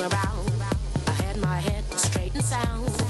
around. I had my head straight and sound,